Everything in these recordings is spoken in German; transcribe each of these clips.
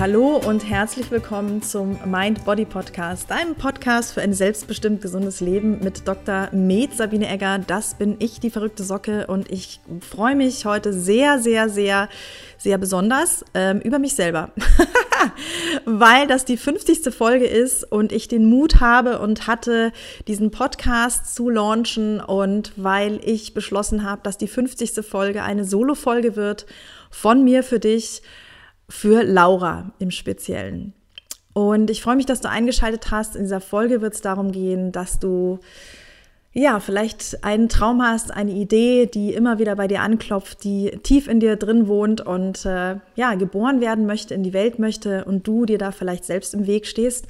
Hallo und herzlich willkommen zum Mind Body Podcast, deinem Podcast für ein selbstbestimmt gesundes Leben mit Dr. Med Sabine Egger. Das bin ich, die verrückte Socke, und ich freue mich heute sehr, sehr, sehr, sehr besonders ähm, über mich selber, weil das die 50. Folge ist und ich den Mut habe und hatte, diesen Podcast zu launchen und weil ich beschlossen habe, dass die 50. Folge eine Solo-Folge wird von mir für dich für Laura im Speziellen. Und ich freue mich, dass du eingeschaltet hast. In dieser Folge wird es darum gehen, dass du ja, vielleicht einen Traum hast, eine Idee, die immer wieder bei dir anklopft, die tief in dir drin wohnt und äh, ja, geboren werden möchte, in die Welt möchte und du dir da vielleicht selbst im Weg stehst.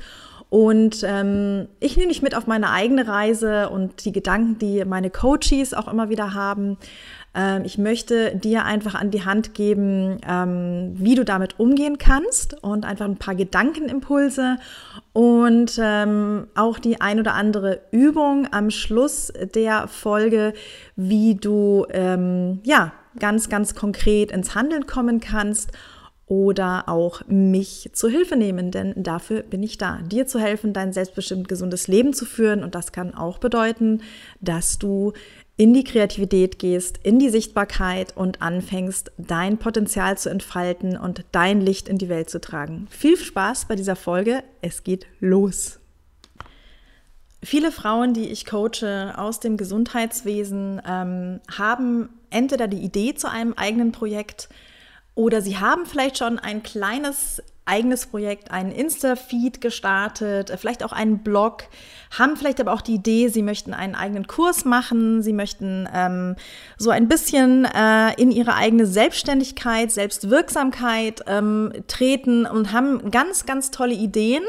Und ähm, ich nehme dich mit auf meine eigene Reise und die Gedanken, die meine Coaches auch immer wieder haben. Ähm, ich möchte dir einfach an die Hand geben, ähm, wie du damit umgehen kannst und einfach ein paar Gedankenimpulse und ähm, auch die ein oder andere Übung am Schluss der Folge, wie du ja ganz, ganz konkret ins Handeln kommen kannst oder auch mich zu Hilfe nehmen, denn dafür bin ich da, dir zu helfen, dein selbstbestimmt gesundes Leben zu führen. Und das kann auch bedeuten, dass du in die Kreativität gehst, in die Sichtbarkeit und anfängst, dein Potenzial zu entfalten und dein Licht in die Welt zu tragen. Viel Spaß bei dieser Folge. Es geht los. Viele Frauen, die ich coache aus dem Gesundheitswesen, ähm, haben entweder die Idee zu einem eigenen Projekt oder sie haben vielleicht schon ein kleines eigenes Projekt, einen Insta-Feed gestartet, äh, vielleicht auch einen Blog, haben vielleicht aber auch die Idee, sie möchten einen eigenen Kurs machen, sie möchten ähm, so ein bisschen äh, in ihre eigene Selbstständigkeit, Selbstwirksamkeit ähm, treten und haben ganz, ganz tolle Ideen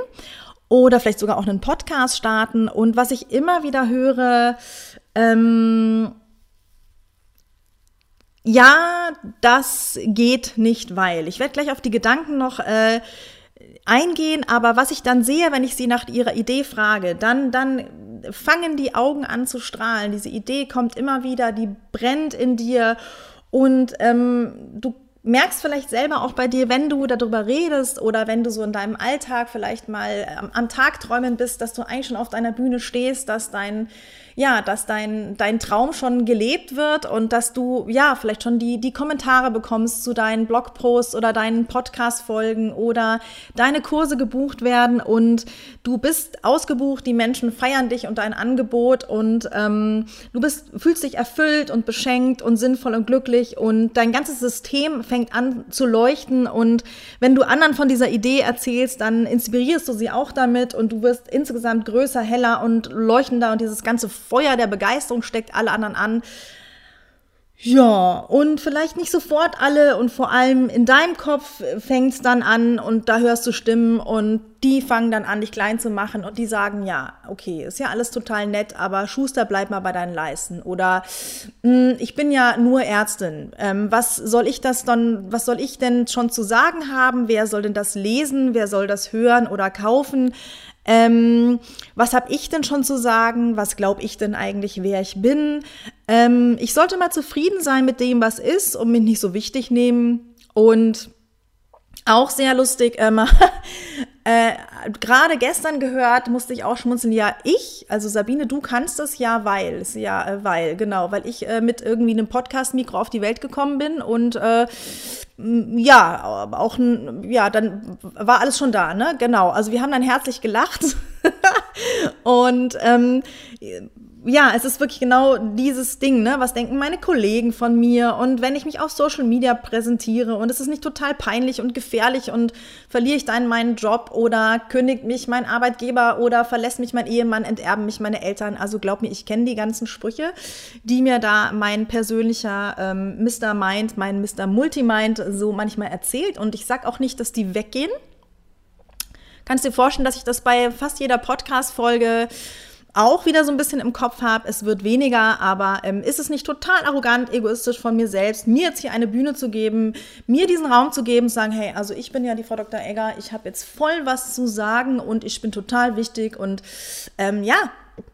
oder vielleicht sogar auch einen Podcast starten. Und was ich immer wieder höre, ähm, ja, das geht nicht, weil. Ich werde gleich auf die Gedanken noch äh, eingehen, aber was ich dann sehe, wenn ich sie nach ihrer Idee frage, dann, dann fangen die Augen an zu strahlen. Diese Idee kommt immer wieder, die brennt in dir und ähm, du merkst vielleicht selber auch bei dir, wenn du darüber redest oder wenn du so in deinem Alltag vielleicht mal am, am Tag träumen bist, dass du eigentlich schon auf deiner Bühne stehst, dass dein ja, dass dein, dein Traum schon gelebt wird und dass du, ja, vielleicht schon die, die Kommentare bekommst zu deinen Blogposts oder deinen Podcast-Folgen oder deine Kurse gebucht werden und du bist ausgebucht, die Menschen feiern dich und dein Angebot und ähm, du bist, fühlst dich erfüllt und beschenkt und sinnvoll und glücklich und dein ganzes System fängt an zu leuchten und wenn du anderen von dieser Idee erzählst, dann inspirierst du sie auch damit und du wirst insgesamt größer, heller und leuchtender und dieses ganze Feuer der Begeisterung steckt alle anderen an. Ja, und vielleicht nicht sofort alle und vor allem in deinem Kopf fängt es dann an und da hörst du Stimmen und die fangen dann an, dich klein zu machen und die sagen, ja, okay, ist ja alles total nett, aber Schuster, bleib mal bei deinen Leisten. Oder hm, ich bin ja nur Ärztin. Ähm, was soll ich das dann, was soll ich denn schon zu sagen haben? Wer soll denn das lesen? Wer soll das hören oder kaufen? Ähm, was habe ich denn schon zu sagen? Was glaube ich denn eigentlich, wer ich bin? Ähm, ich sollte mal zufrieden sein mit dem, was ist und mich nicht so wichtig nehmen. Und auch sehr lustig, ähm, äh, gerade gestern gehört, musste ich auch schmunzeln, ja, ich, also Sabine, du kannst das ja, weil, ja, äh, weil, genau, weil ich äh, mit irgendwie einem Podcast-Mikro auf die Welt gekommen bin und äh, ja, auch, ja, dann war alles schon da, ne? Genau. Also wir haben dann herzlich gelacht. und ähm, ja, es ist wirklich genau dieses Ding, ne? Was denken meine Kollegen von mir? Und wenn ich mich auf Social Media präsentiere und es ist nicht total peinlich und gefährlich und verliere ich dann meinen Job oder kündigt mich mein Arbeitgeber oder verlässt mich mein Ehemann, enterben mich meine Eltern. Also glaub mir, ich kenne die ganzen Sprüche, die mir da mein persönlicher ähm, Mr. Mind, mein Mr. Multimind so manchmal erzählt. Und ich sag auch nicht, dass die weggehen. Kannst dir vorstellen, dass ich das bei fast jeder Podcast-Folge auch wieder so ein bisschen im Kopf habe, es wird weniger, aber ähm, ist es nicht total arrogant, egoistisch von mir selbst, mir jetzt hier eine Bühne zu geben, mir diesen Raum zu geben, zu sagen, hey, also ich bin ja die Frau Dr. Egger, ich habe jetzt voll was zu sagen und ich bin total wichtig und ähm, ja,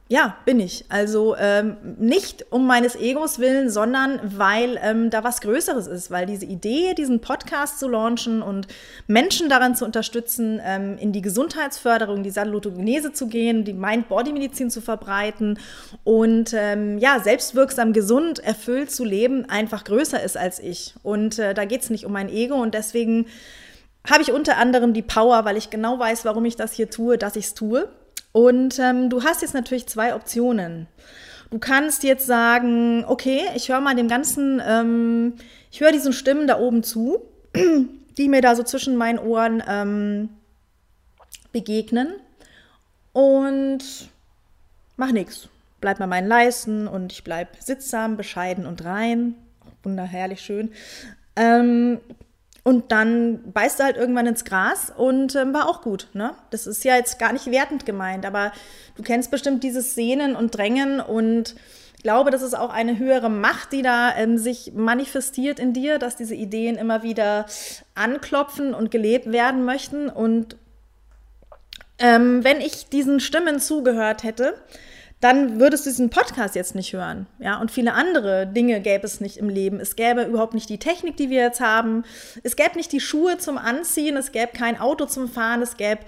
ja, bin ich. Also ähm, nicht um meines Egos willen, sondern weil ähm, da was Größeres ist, weil diese Idee, diesen Podcast zu launchen und Menschen daran zu unterstützen, ähm, in die Gesundheitsförderung, die Salutogenese zu gehen, die Mind-Body-Medizin zu verbreiten und ähm, ja, selbstwirksam, gesund, erfüllt zu leben, einfach größer ist als ich. Und äh, da geht es nicht um mein Ego und deswegen habe ich unter anderem die Power, weil ich genau weiß, warum ich das hier tue, dass ich es tue. Und ähm, du hast jetzt natürlich zwei Optionen. Du kannst jetzt sagen, okay, ich höre mal dem ganzen, ähm, ich höre diesen Stimmen da oben zu, die mir da so zwischen meinen Ohren ähm, begegnen und mach nichts. Bleib mal meinen Leisten und ich bleib sittsam, bescheiden und rein. Wunderherrlich schön. Ähm, und dann beißt er halt irgendwann ins Gras und ähm, war auch gut. Ne? Das ist ja jetzt gar nicht wertend gemeint, aber du kennst bestimmt dieses Sehnen und Drängen und ich glaube, das ist auch eine höhere Macht, die da ähm, sich manifestiert in dir, dass diese Ideen immer wieder anklopfen und gelebt werden möchten. Und ähm, wenn ich diesen Stimmen zugehört hätte, dann würdest du diesen Podcast jetzt nicht hören. Ja, und viele andere Dinge gäbe es nicht im Leben. Es gäbe überhaupt nicht die Technik, die wir jetzt haben. Es gäbe nicht die Schuhe zum Anziehen. Es gäbe kein Auto zum Fahren. Es gäbe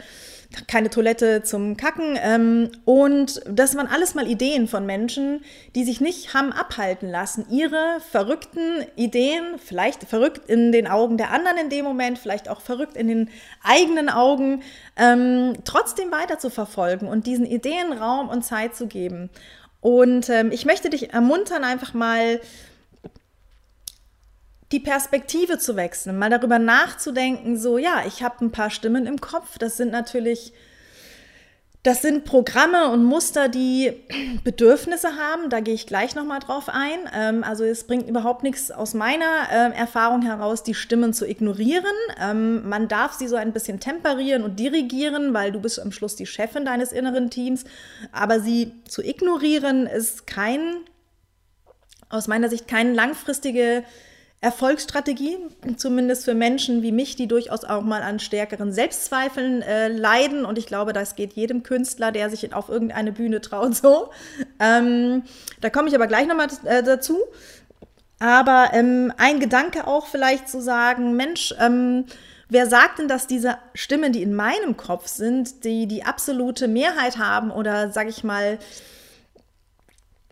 keine Toilette zum Kacken. Ähm, und das waren alles mal Ideen von Menschen, die sich nicht haben abhalten lassen, ihre verrückten Ideen, vielleicht verrückt in den Augen der anderen in dem Moment, vielleicht auch verrückt in den eigenen Augen, ähm, trotzdem weiter zu verfolgen und diesen Ideen Raum und Zeit zu geben. Und ähm, ich möchte dich ermuntern, einfach mal die Perspektive zu wechseln, mal darüber nachzudenken, so ja, ich habe ein paar Stimmen im Kopf, das sind natürlich, das sind Programme und Muster, die Bedürfnisse haben, da gehe ich gleich nochmal drauf ein. Ähm, also es bringt überhaupt nichts aus meiner äh, Erfahrung heraus, die Stimmen zu ignorieren. Ähm, man darf sie so ein bisschen temperieren und dirigieren, weil du bist am Schluss die Chefin deines inneren Teams, aber sie zu ignorieren ist kein, aus meiner Sicht, keine langfristige Erfolgsstrategie, zumindest für Menschen wie mich, die durchaus auch mal an stärkeren Selbstzweifeln äh, leiden. Und ich glaube, das geht jedem Künstler, der sich auf irgendeine Bühne traut, so. Ähm, da komme ich aber gleich nochmal äh, dazu. Aber ähm, ein Gedanke auch vielleicht zu sagen, Mensch, ähm, wer sagt denn, dass diese Stimmen, die in meinem Kopf sind, die die absolute Mehrheit haben oder, sage ich mal,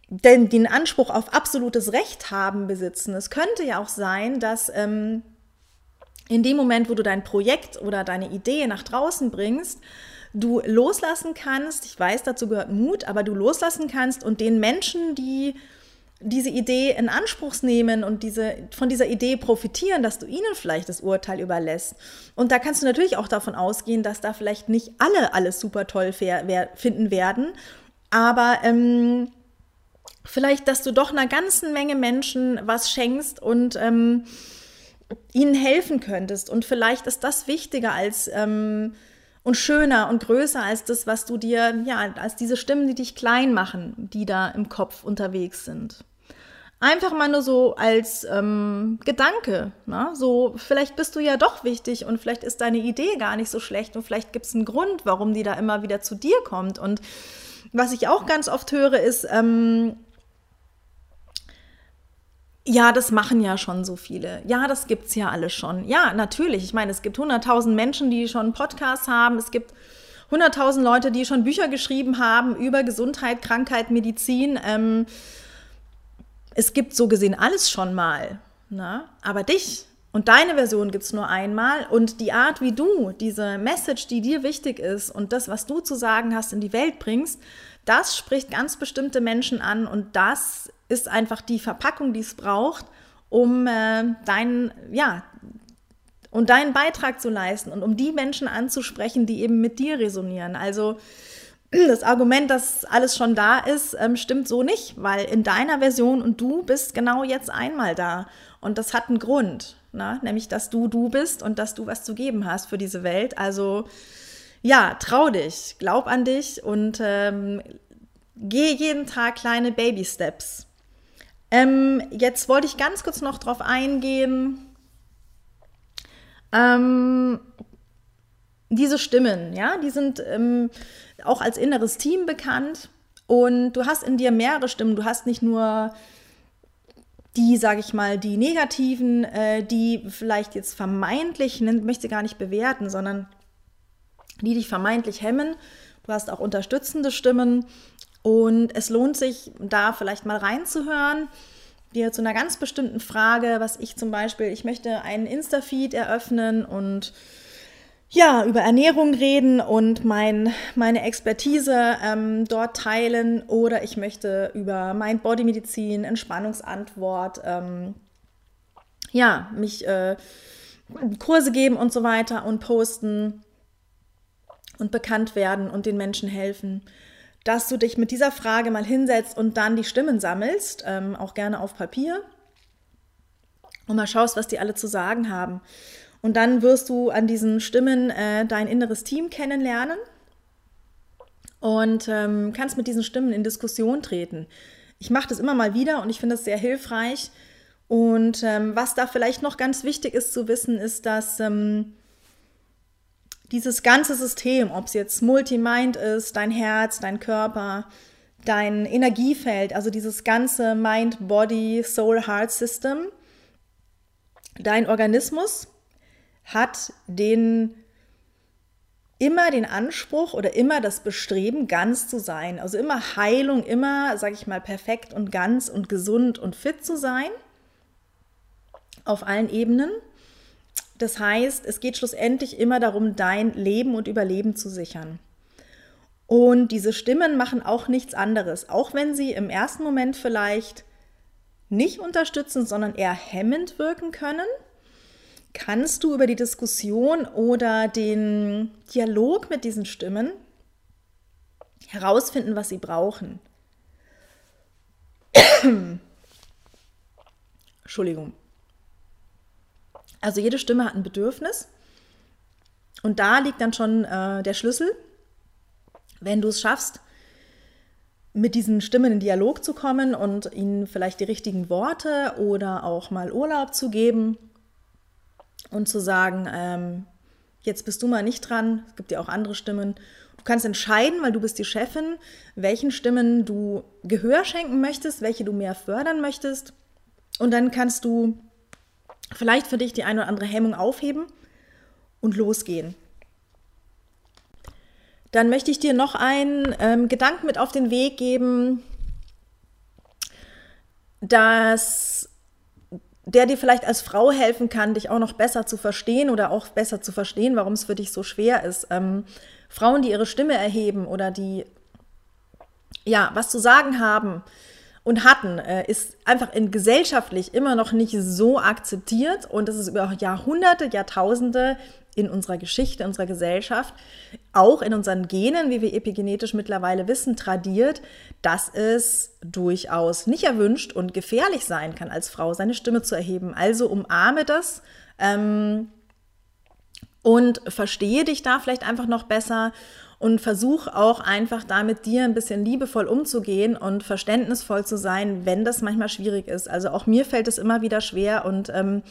denn den Anspruch auf absolutes Recht haben besitzen. Es könnte ja auch sein, dass ähm, in dem Moment, wo du dein Projekt oder deine Idee nach draußen bringst, du loslassen kannst, ich weiß, dazu gehört Mut, aber du loslassen kannst und den Menschen, die diese Idee in Anspruch nehmen und diese, von dieser Idee profitieren, dass du ihnen vielleicht das Urteil überlässt. Und da kannst du natürlich auch davon ausgehen, dass da vielleicht nicht alle alles super toll finden werden, aber ähm, vielleicht, dass du doch einer ganzen Menge Menschen was schenkst und ähm, ihnen helfen könntest. Und vielleicht ist das wichtiger als ähm, und schöner und größer als das, was du dir, ja, als diese Stimmen, die dich klein machen, die da im Kopf unterwegs sind. Einfach mal nur so als ähm, Gedanke. Ne? So, vielleicht bist du ja doch wichtig und vielleicht ist deine Idee gar nicht so schlecht und vielleicht gibt es einen Grund, warum die da immer wieder zu dir kommt. Und was ich auch ganz oft höre, ist, ähm, ja, das machen ja schon so viele. Ja, das gibt's ja alles schon. Ja, natürlich. Ich meine, es gibt 100.000 Menschen, die schon Podcasts haben. Es gibt 100.000 Leute, die schon Bücher geschrieben haben über Gesundheit, Krankheit, Medizin. Ähm, es gibt so gesehen alles schon mal. Na? Aber dich und deine Version gibt's nur einmal. Und die Art, wie du diese Message, die dir wichtig ist und das, was du zu sagen hast, in die Welt bringst, das spricht ganz bestimmte Menschen an und das ist einfach die Verpackung, die es braucht, um äh, deinen, ja, um deinen Beitrag zu leisten und um die Menschen anzusprechen, die eben mit dir resonieren. Also das Argument, dass alles schon da ist, ähm, stimmt so nicht, weil in deiner Version und du bist genau jetzt einmal da. Und das hat einen Grund, ne? nämlich dass du du bist und dass du was zu geben hast für diese Welt. Also ja, trau dich, glaub an dich und ähm, geh jeden Tag kleine Baby-Steps. Ähm, jetzt wollte ich ganz kurz noch drauf eingehen. Ähm, diese Stimmen, ja, die sind ähm, auch als inneres Team bekannt. Und du hast in dir mehrere Stimmen. Du hast nicht nur die, sage ich mal, die negativen, äh, die vielleicht jetzt vermeintlich, ich möchte gar nicht bewerten, sondern die dich vermeintlich hemmen. Du hast auch unterstützende Stimmen und es lohnt sich, da vielleicht mal reinzuhören, dir zu einer ganz bestimmten Frage, was ich zum Beispiel, ich möchte einen Insta-Feed eröffnen und ja, über Ernährung reden und mein, meine Expertise ähm, dort teilen oder ich möchte über Mind-Body-Medizin, Entspannungsantwort, ähm, ja, mich äh, Kurse geben und so weiter und posten und bekannt werden und den Menschen helfen, dass du dich mit dieser Frage mal hinsetzt und dann die Stimmen sammelst, ähm, auch gerne auf Papier und mal schaust, was die alle zu sagen haben. Und dann wirst du an diesen Stimmen äh, dein inneres Team kennenlernen und ähm, kannst mit diesen Stimmen in Diskussion treten. Ich mache das immer mal wieder und ich finde es sehr hilfreich. Und ähm, was da vielleicht noch ganz wichtig ist zu wissen, ist, dass ähm, dieses ganze System, ob es jetzt Multimind ist, dein Herz, dein Körper, dein Energiefeld, also dieses ganze Mind, Body, Soul, Heart System, dein Organismus hat den immer den Anspruch oder immer das Bestreben, ganz zu sein. Also immer Heilung, immer, sage ich mal, perfekt und ganz und gesund und fit zu sein. Auf allen Ebenen. Das heißt, es geht schlussendlich immer darum, dein Leben und Überleben zu sichern. Und diese Stimmen machen auch nichts anderes, auch wenn sie im ersten Moment vielleicht nicht unterstützen, sondern eher hemmend wirken können, kannst du über die Diskussion oder den Dialog mit diesen Stimmen herausfinden, was sie brauchen. Entschuldigung. Also jede Stimme hat ein Bedürfnis. Und da liegt dann schon äh, der Schlüssel, wenn du es schaffst, mit diesen Stimmen in Dialog zu kommen und ihnen vielleicht die richtigen Worte oder auch mal Urlaub zu geben und zu sagen, ähm, jetzt bist du mal nicht dran, es gibt ja auch andere Stimmen. Du kannst entscheiden, weil du bist die Chefin, welchen Stimmen du Gehör schenken möchtest, welche du mehr fördern möchtest. Und dann kannst du vielleicht für dich die eine oder andere Hemmung aufheben und losgehen. Dann möchte ich dir noch einen ähm, Gedanken mit auf den Weg geben, dass der dir vielleicht als Frau helfen kann, dich auch noch besser zu verstehen oder auch besser zu verstehen, warum es für dich so schwer ist. Ähm, Frauen, die ihre Stimme erheben oder die ja was zu sagen haben, und hatten, äh, ist einfach in gesellschaftlich immer noch nicht so akzeptiert und das ist über Jahrhunderte, Jahrtausende in unserer Geschichte, in unserer Gesellschaft, auch in unseren Genen, wie wir epigenetisch mittlerweile wissen, tradiert, dass es durchaus nicht erwünscht und gefährlich sein kann, als Frau seine Stimme zu erheben. Also umarme das. Ähm, und verstehe dich da vielleicht einfach noch besser und versuch auch einfach da mit dir ein bisschen liebevoll umzugehen und verständnisvoll zu sein, wenn das manchmal schwierig ist. Also auch mir fällt es immer wieder schwer und ähm,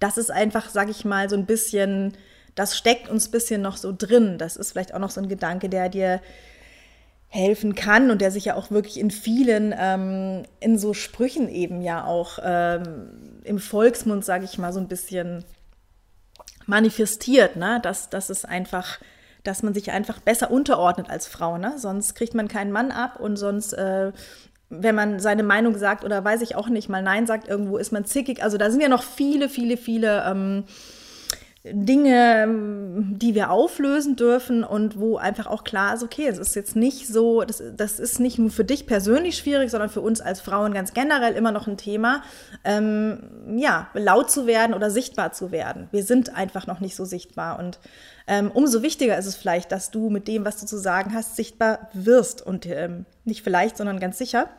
das ist einfach, sag ich mal, so ein bisschen, das steckt uns ein bisschen noch so drin. Das ist vielleicht auch noch so ein Gedanke, der dir helfen kann und der sich ja auch wirklich in vielen, ähm, in so Sprüchen eben ja auch ähm, im Volksmund, sage ich mal, so ein bisschen manifestiert, ne? dass, dass es einfach dass man sich einfach besser unterordnet als Frau. Ne? Sonst kriegt man keinen Mann ab und sonst, äh, wenn man seine Meinung sagt oder weiß ich auch nicht, mal Nein sagt, irgendwo ist man zickig. Also da sind ja noch viele, viele, viele ähm, Dinge, die wir auflösen dürfen und wo einfach auch klar ist, okay, es ist jetzt nicht so, das, das ist nicht nur für dich persönlich schwierig, sondern für uns als Frauen ganz generell immer noch ein Thema, ähm, ja, laut zu werden oder sichtbar zu werden. Wir sind einfach noch nicht so sichtbar und ähm, umso wichtiger ist es vielleicht, dass du mit dem, was du zu sagen hast, sichtbar wirst und ähm, nicht vielleicht, sondern ganz sicher,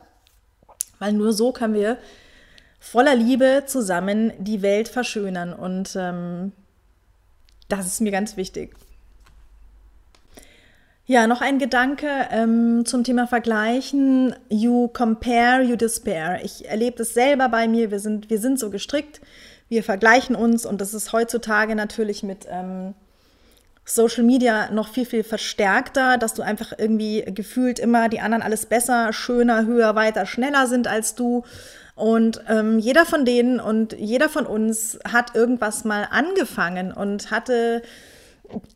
weil nur so können wir voller Liebe zusammen die Welt verschönern und ähm, das ist mir ganz wichtig. Ja, noch ein Gedanke ähm, zum Thema Vergleichen. You compare, you despair. Ich erlebe das selber bei mir. Wir sind, wir sind so gestrickt. Wir vergleichen uns und das ist heutzutage natürlich mit ähm, Social Media noch viel, viel verstärkter, dass du einfach irgendwie gefühlt immer die anderen alles besser, schöner, höher, weiter, schneller sind als du. Und ähm, jeder von denen und jeder von uns hat irgendwas mal angefangen und hatte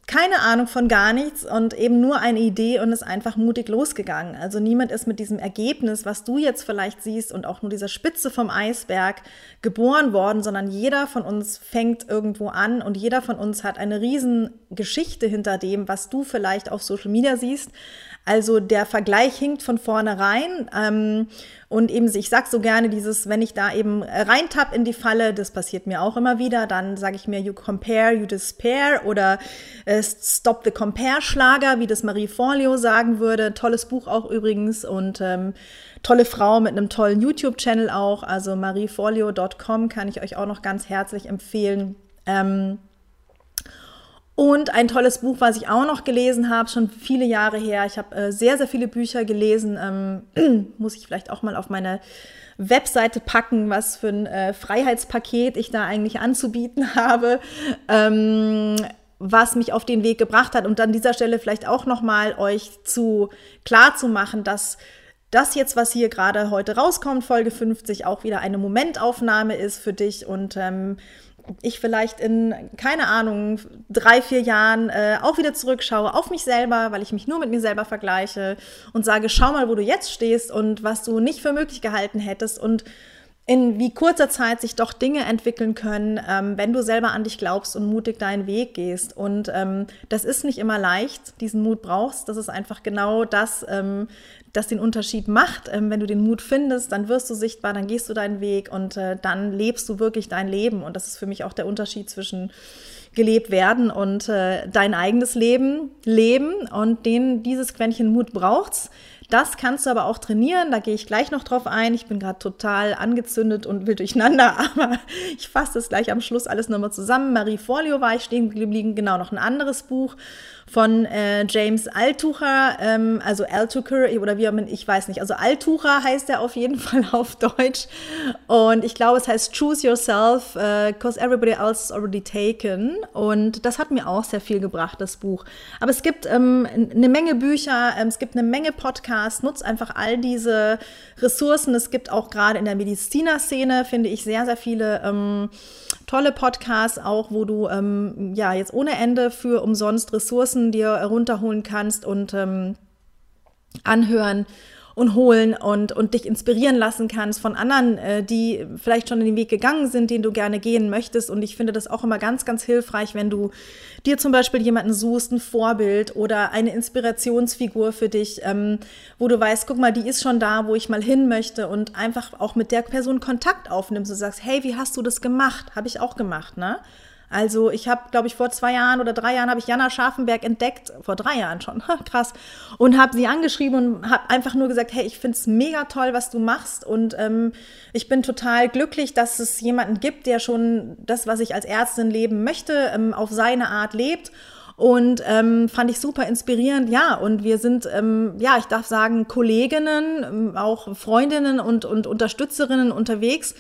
keine Ahnung von gar nichts und eben nur eine Idee und ist einfach mutig losgegangen. Also niemand ist mit diesem Ergebnis, was du jetzt vielleicht siehst und auch nur dieser Spitze vom Eisberg geboren worden, sondern jeder von uns fängt irgendwo an und jeder von uns hat eine riesen Geschichte hinter dem, was du vielleicht auf Social Media siehst. Also der Vergleich hinkt von vornherein. Ähm, und eben, ich sag so gerne dieses, wenn ich da eben reintapp in die Falle, das passiert mir auch immer wieder, dann sage ich mir, you compare, you despair oder äh, Stop the Compare-Schlager, wie das Marie Forleo sagen würde. Tolles Buch auch übrigens und ähm, tolle Frau mit einem tollen YouTube-Channel auch. Also marieforleo.com kann ich euch auch noch ganz herzlich empfehlen. Ähm, und ein tolles Buch, was ich auch noch gelesen habe, schon viele Jahre her. Ich habe äh, sehr, sehr viele Bücher gelesen. Ähm, muss ich vielleicht auch mal auf meine Webseite packen, was für ein äh, Freiheitspaket ich da eigentlich anzubieten habe. Ähm, was mich auf den Weg gebracht hat und an dieser Stelle vielleicht auch noch mal euch zu klar zu machen, dass das jetzt, was hier gerade heute rauskommt, Folge 50, auch wieder eine Momentaufnahme ist für dich und ähm, ich vielleicht in, keine Ahnung, drei, vier Jahren äh, auch wieder zurückschaue auf mich selber, weil ich mich nur mit mir selber vergleiche und sage, schau mal, wo du jetzt stehst und was du nicht für möglich gehalten hättest. Und in wie kurzer Zeit sich doch Dinge entwickeln können, ähm, wenn du selber an dich glaubst und mutig deinen Weg gehst. Und ähm, das ist nicht immer leicht, diesen Mut brauchst. Das ist einfach genau das, ähm, das den Unterschied macht. Ähm, wenn du den Mut findest, dann wirst du sichtbar, dann gehst du deinen Weg und äh, dann lebst du wirklich dein Leben. Und das ist für mich auch der Unterschied zwischen gelebt werden und äh, dein eigenes Leben leben. Und den, dieses Quäntchen Mut braucht's. Das kannst du aber auch trainieren, da gehe ich gleich noch drauf ein. Ich bin gerade total angezündet und will durcheinander, aber ich fasse das gleich am Schluss alles nochmal zusammen. Marie Folio war ich stehen geblieben, genau noch ein anderes Buch von äh, James Altucher, ähm, also Altucher oder wie man, ich weiß nicht, also Altucher heißt er auf jeden Fall auf Deutsch und ich glaube, es heißt Choose Yourself, because uh, everybody else is already taken und das hat mir auch sehr viel gebracht, das Buch. Aber es gibt ähm, eine Menge Bücher, ähm, es gibt eine Menge Podcasts, nutzt einfach all diese Ressourcen. Es gibt auch gerade in der Mediziner-Szene, finde ich, sehr, sehr viele ähm, tolle Podcasts auch, wo du ähm, ja jetzt ohne Ende für umsonst Ressourcen dir runterholen kannst und ähm, anhören und holen und, und dich inspirieren lassen kannst von anderen, äh, die vielleicht schon in den Weg gegangen sind, den du gerne gehen möchtest. Und ich finde das auch immer ganz, ganz hilfreich, wenn du dir zum Beispiel jemanden suchst, ein Vorbild oder eine Inspirationsfigur für dich, ähm, wo du weißt, guck mal, die ist schon da, wo ich mal hin möchte und einfach auch mit der Person Kontakt aufnimmst und sagst, hey, wie hast du das gemacht? Habe ich auch gemacht, ne? Also ich habe, glaube ich, vor zwei Jahren oder drei Jahren habe ich Jana Scharfenberg entdeckt, vor drei Jahren schon, krass, und habe sie angeschrieben und habe einfach nur gesagt, hey, ich finde es mega toll, was du machst. Und ähm, ich bin total glücklich, dass es jemanden gibt, der schon das, was ich als Ärztin leben möchte, ähm, auf seine Art lebt. Und ähm, fand ich super inspirierend. Ja, und wir sind, ähm, ja, ich darf sagen, Kolleginnen, ähm, auch Freundinnen und, und Unterstützerinnen unterwegs.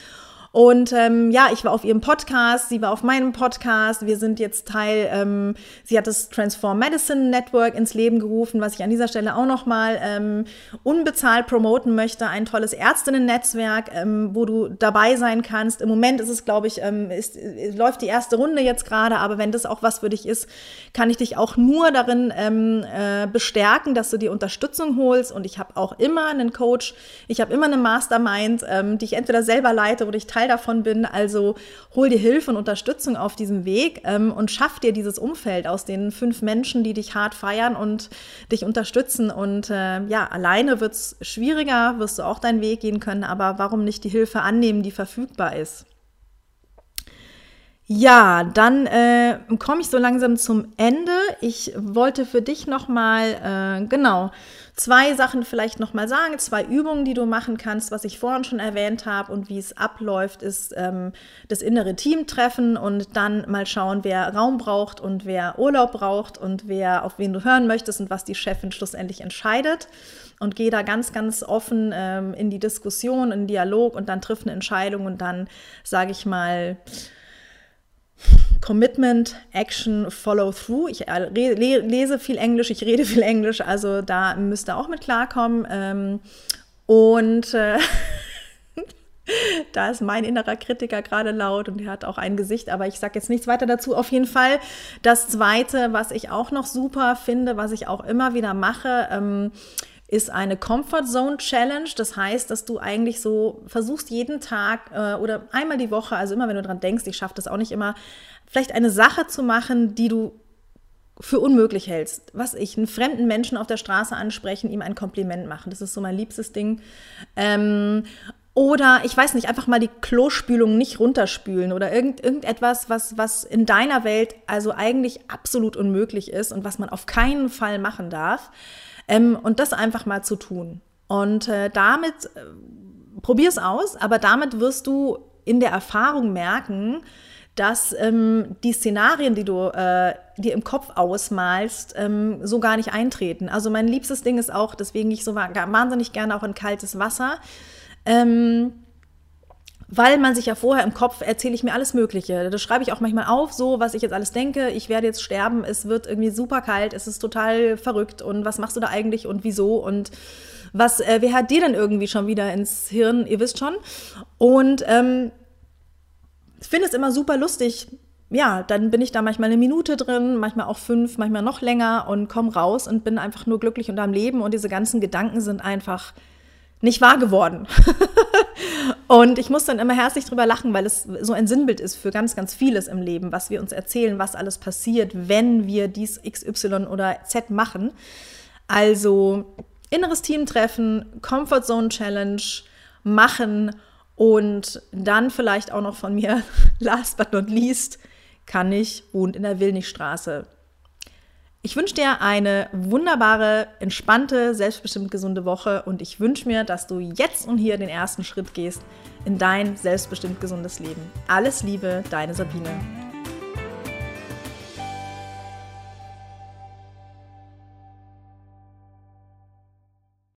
Und ähm, ja, ich war auf ihrem Podcast, sie war auf meinem Podcast. Wir sind jetzt Teil, ähm, sie hat das Transform Medicine Network ins Leben gerufen, was ich an dieser Stelle auch nochmal ähm, unbezahlt promoten möchte. Ein tolles Ärztinnen-Netzwerk, ähm, wo du dabei sein kannst. Im Moment ist es, glaube ich, ähm, ist, ist, läuft die erste Runde jetzt gerade, aber wenn das auch was für dich ist, kann ich dich auch nur darin ähm, äh, bestärken, dass du dir Unterstützung holst. Und ich habe auch immer einen Coach, ich habe immer eine Mastermind, ähm, die ich entweder selber leite oder ich teile Teil davon bin. Also hol dir Hilfe und Unterstützung auf diesem Weg ähm, und schaff dir dieses Umfeld aus den fünf Menschen, die dich hart feiern und dich unterstützen. Und äh, ja, alleine wird es schwieriger, wirst du auch deinen Weg gehen können, aber warum nicht die Hilfe annehmen, die verfügbar ist? Ja, dann äh, komme ich so langsam zum Ende. Ich wollte für dich nochmal, äh, genau, zwei Sachen vielleicht nochmal sagen, zwei Übungen, die du machen kannst, was ich vorhin schon erwähnt habe und wie es abläuft, ist ähm, das innere Team treffen und dann mal schauen, wer Raum braucht und wer Urlaub braucht und wer auf wen du hören möchtest und was die Chefin schlussendlich entscheidet. Und geh da ganz, ganz offen ähm, in die Diskussion, in den Dialog und dann triff eine Entscheidung und dann, sage ich mal, Commitment, Action, Follow Through. Ich äh, lese viel Englisch, ich rede viel Englisch, also da müsst ihr auch mit klarkommen. Ähm, und äh, da ist mein innerer Kritiker gerade laut und er hat auch ein Gesicht, aber ich sage jetzt nichts weiter dazu. Auf jeden Fall das Zweite, was ich auch noch super finde, was ich auch immer wieder mache, ähm, ist eine Comfort Zone Challenge. Das heißt, dass du eigentlich so versuchst jeden Tag äh, oder einmal die Woche, also immer wenn du dran denkst, ich schaffe das auch nicht immer, vielleicht eine Sache zu machen, die du für unmöglich hältst. Was ich, einen fremden Menschen auf der Straße ansprechen, ihm ein Kompliment machen. Das ist so mein liebstes Ding. Ähm, oder ich weiß nicht, einfach mal die Klospülung nicht runterspülen oder irgend, irgendetwas, was, was in deiner Welt also eigentlich absolut unmöglich ist und was man auf keinen Fall machen darf. Ähm, und das einfach mal zu tun. Und äh, damit, äh, probier es aus, aber damit wirst du in der Erfahrung merken, dass ähm, die Szenarien, die du äh, dir im Kopf ausmalst, ähm, so gar nicht eintreten. Also mein liebstes Ding ist auch, deswegen ich so wahnsinnig gerne auch in kaltes Wasser. Ähm, weil man sich ja vorher im Kopf erzähle ich mir alles Mögliche. Das schreibe ich auch manchmal auf, so was ich jetzt alles denke. Ich werde jetzt sterben, es wird irgendwie super kalt, es ist total verrückt und was machst du da eigentlich und wieso und was, äh, wer hat dir denn irgendwie schon wieder ins Hirn, ihr wisst schon. Und ähm, finde es immer super lustig. Ja, dann bin ich da manchmal eine Minute drin, manchmal auch fünf, manchmal noch länger und komme raus und bin einfach nur glücklich und am Leben und diese ganzen Gedanken sind einfach nicht wahr geworden. und ich muss dann immer herzlich drüber lachen, weil es so ein Sinnbild ist für ganz, ganz vieles im Leben, was wir uns erzählen, was alles passiert, wenn wir dies XY oder Z machen. Also inneres Teamtreffen, Comfort Zone Challenge machen und dann vielleicht auch noch von mir, last but not least, kann ich wohnt in der Willnichstraße. Ich wünsche dir eine wunderbare, entspannte, selbstbestimmt gesunde Woche und ich wünsche mir, dass du jetzt und hier den ersten Schritt gehst in dein selbstbestimmt gesundes Leben. Alles Liebe, deine Sabine.